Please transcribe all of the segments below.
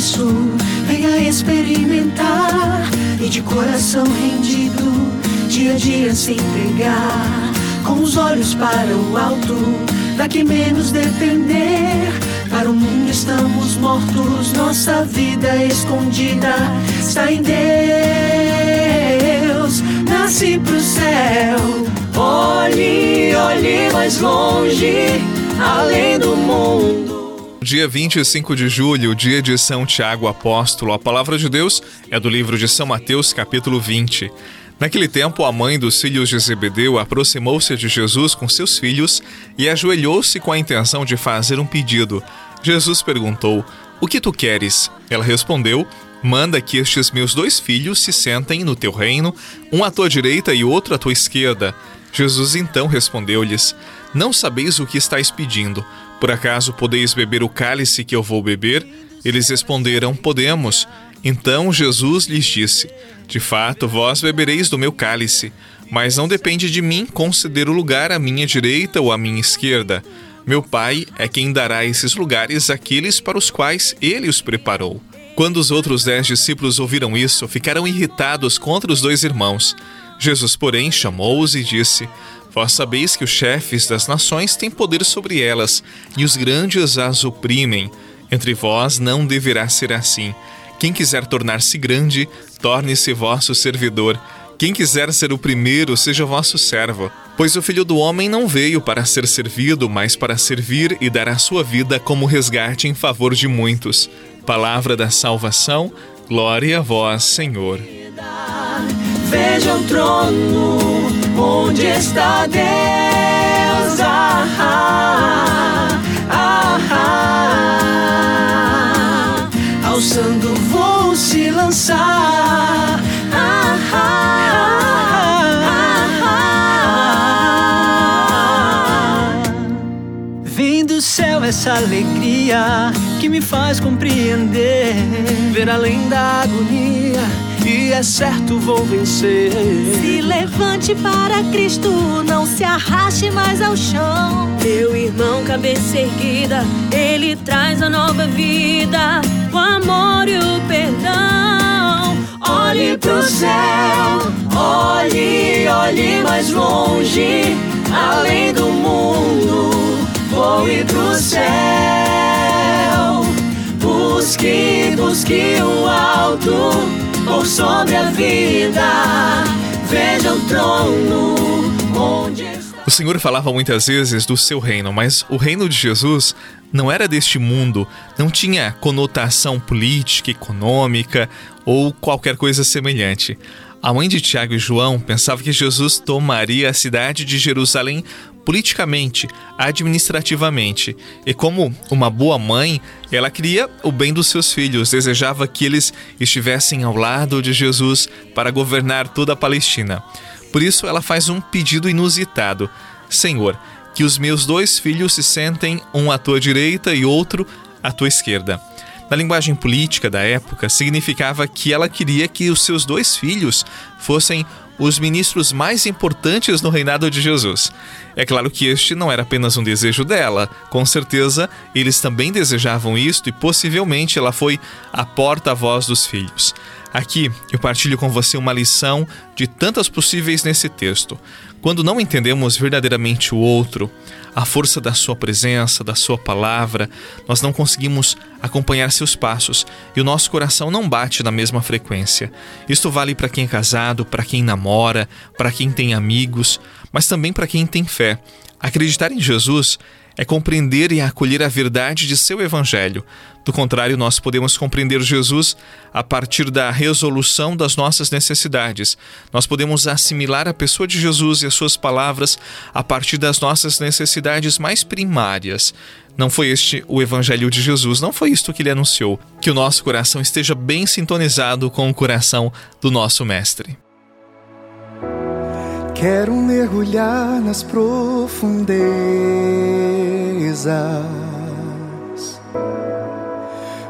isso, venha experimentar e de coração rendido, dia a dia se entregar, com os olhos para o alto, daqui menos depender. Para o mundo estamos mortos, nossa vida escondida está em Deus. Nasce pro céu, olhe, olhe mais longe, além do mundo. Dia 25 de julho, dia de São Tiago Apóstolo. A palavra de Deus é do livro de São Mateus, capítulo 20. Naquele tempo, a mãe dos filhos de Zebedeu aproximou-se de Jesus com seus filhos e ajoelhou-se com a intenção de fazer um pedido. Jesus perguntou: O que tu queres? Ela respondeu: Manda que estes meus dois filhos se sentem no teu reino, um à tua direita e outro à tua esquerda. Jesus então respondeu-lhes: Não sabeis o que estáis pedindo. Por acaso podeis beber o cálice que eu vou beber? Eles responderam: Podemos. Então Jesus lhes disse: De fato, vós bebereis do meu cálice, mas não depende de mim conceder o lugar à minha direita ou à minha esquerda. Meu Pai é quem dará esses lugares àqueles para os quais ele os preparou. Quando os outros dez discípulos ouviram isso, ficaram irritados contra os dois irmãos. Jesus, porém, chamou-os e disse: Vós sabeis que os chefes das nações têm poder sobre elas, e os grandes as oprimem. Entre vós não deverá ser assim. Quem quiser tornar-se grande, torne-se vosso servidor. Quem quiser ser o primeiro, seja vosso servo. Pois o filho do homem não veio para ser servido, mas para servir e dar a sua vida como resgate em favor de muitos. Palavra da salvação, glória a vós, Senhor. Veja o trono onde está Deus. Ah, ah, ah, ah. Alçando vou se lançar. Ah, ah, ah, Vem do céu essa alegria que me faz compreender, ver além da agonia e é certo vou vencer. Se levante para Cristo, não se arraste mais ao chão. Meu irmão, cabeça erguida, Ele traz a nova vida, o amor e o perdão. Olhe pro céu, olhe, olhe mais longe, além do mundo, voe pro céu. Busque, busque o alto por sobre a vida. Veja o trono onde o Senhor falava muitas vezes do seu reino, mas o reino de Jesus não era deste mundo, não tinha conotação política, econômica ou qualquer coisa semelhante. A mãe de Tiago e João pensava que Jesus tomaria a cidade de Jerusalém politicamente, administrativamente. E como uma boa mãe, ela queria o bem dos seus filhos, desejava que eles estivessem ao lado de Jesus para governar toda a Palestina. Por isso, ela faz um pedido inusitado: Senhor, que os meus dois filhos se sentem um à tua direita e outro à tua esquerda. Na linguagem política da época, significava que ela queria que os seus dois filhos fossem os ministros mais importantes no reinado de Jesus. É claro que este não era apenas um desejo dela, com certeza eles também desejavam isto e possivelmente ela foi a porta-voz dos filhos. Aqui eu partilho com você uma lição de tantas possíveis nesse texto. Quando não entendemos verdadeiramente o outro, a força da sua presença, da sua palavra, nós não conseguimos acompanhar seus passos e o nosso coração não bate na mesma frequência. Isto vale para quem é casado, para quem namora, para quem tem amigos, mas também para quem tem fé. Acreditar em Jesus é compreender e acolher a verdade de seu evangelho. Do contrário, nós podemos compreender Jesus a partir da resolução das nossas necessidades. Nós podemos assimilar a pessoa de Jesus e as suas palavras a partir das nossas necessidades mais primárias. Não foi este o evangelho de Jesus, não foi isto que ele anunciou. Que o nosso coração esteja bem sintonizado com o coração do nosso mestre. Quero mergulhar nas profundezas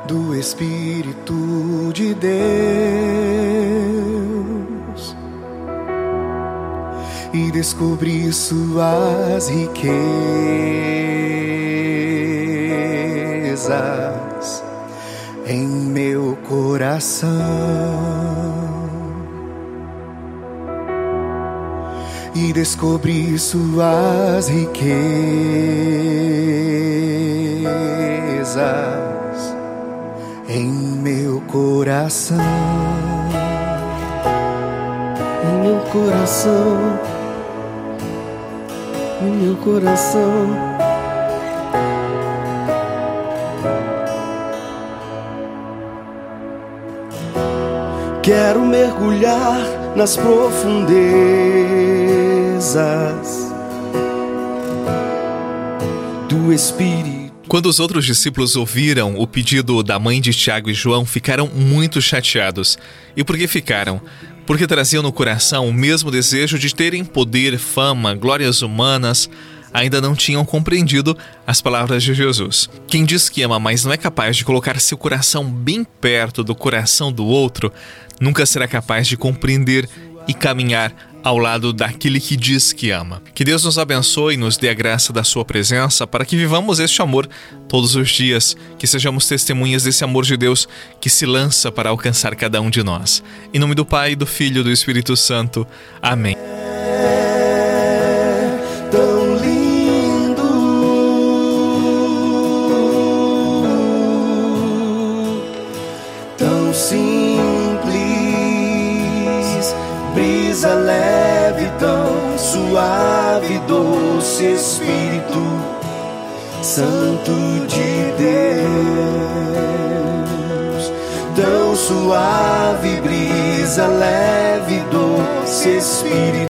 do Espírito de Deus e descobrir suas riquezas em meu coração. E descobri suas riquezas em meu coração. Em meu coração, em meu coração. Quero mergulhar nas profundezas do Espírito. Quando os outros discípulos ouviram o pedido da mãe de Tiago e João, ficaram muito chateados. E por que ficaram? Porque traziam no coração o mesmo desejo de terem poder, fama, glórias humanas, ainda não tinham compreendido as palavras de Jesus. Quem diz que ama, mas não é capaz de colocar seu coração bem perto do coração do outro, nunca será capaz de compreender e caminhar ao lado daquele que diz que ama. Que Deus nos abençoe e nos dê a graça da Sua presença para que vivamos este amor todos os dias, que sejamos testemunhas desse amor de Deus que se lança para alcançar cada um de nós. Em nome do Pai, do Filho e do Espírito Santo. Amém. Brisa leve, tão suave, doce Espírito Santo de Deus. Tão suave, brisa leve, doce Espírito.